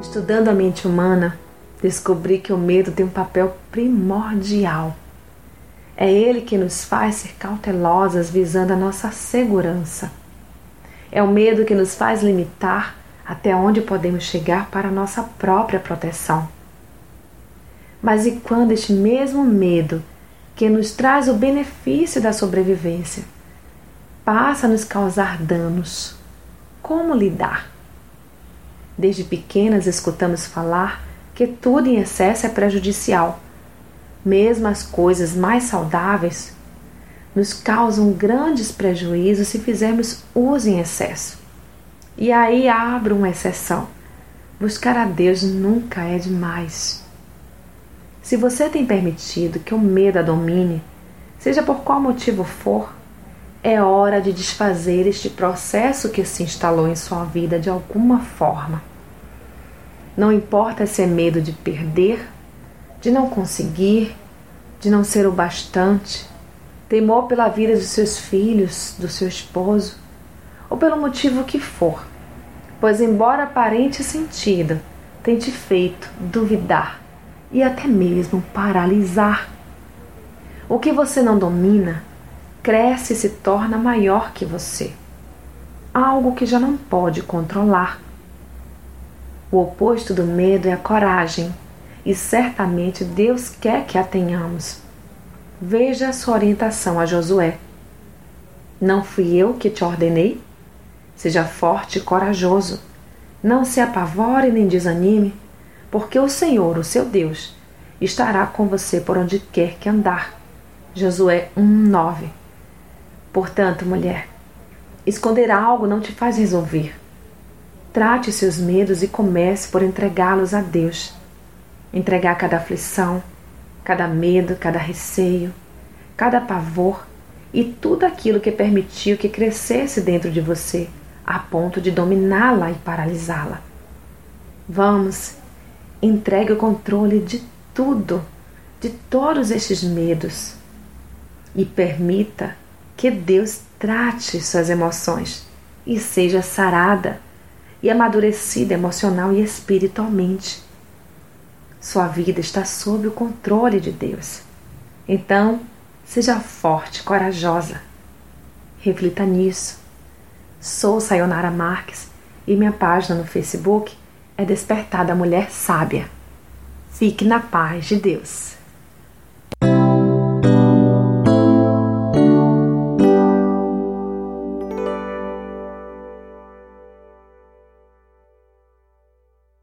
Estudando a mente humana, descobri que o medo tem um papel primordial. É ele que nos faz ser cautelosas visando a nossa segurança. É o medo que nos faz limitar até onde podemos chegar para a nossa própria proteção. Mas e quando este mesmo medo, que nos traz o benefício da sobrevivência, passa a nos causar danos? Como lidar? Desde pequenas escutamos falar que tudo em excesso é prejudicial. Mesmo as coisas mais saudáveis nos causam grandes prejuízos se fizermos uso em excesso. E aí abro uma exceção. Buscar a Deus nunca é demais. Se você tem permitido que o medo a domine, seja por qual motivo for, é hora de desfazer este processo que se instalou em sua vida de alguma forma. Não importa se é medo de perder, de não conseguir, de não ser o bastante, temor pela vida dos seus filhos, do seu esposo, ou pelo motivo que for, pois, embora aparente sentido, tem te feito duvidar e até mesmo paralisar. O que você não domina cresce e se torna maior que você, algo que já não pode controlar. O oposto do medo é a coragem, e certamente Deus quer que a tenhamos. Veja a sua orientação a Josué. Não fui eu que te ordenei? Seja forte e corajoso. Não se apavore nem desanime, porque o Senhor, o seu Deus, estará com você por onde quer que andar. Josué 1:9. Portanto, mulher, esconder algo não te faz resolver. Trate seus medos e comece por entregá-los a Deus. Entregar cada aflição, cada medo, cada receio, cada pavor e tudo aquilo que permitiu que crescesse dentro de você, a ponto de dominá-la e paralisá-la. Vamos, entregue o controle de tudo, de todos estes medos e permita que Deus trate suas emoções e seja sarada e amadurecida emocional e espiritualmente. Sua vida está sob o controle de Deus. Então, seja forte, corajosa. Reflita nisso. Sou Sayonara Marques e minha página no Facebook é Despertar da Mulher Sábia. Fique na paz de Deus.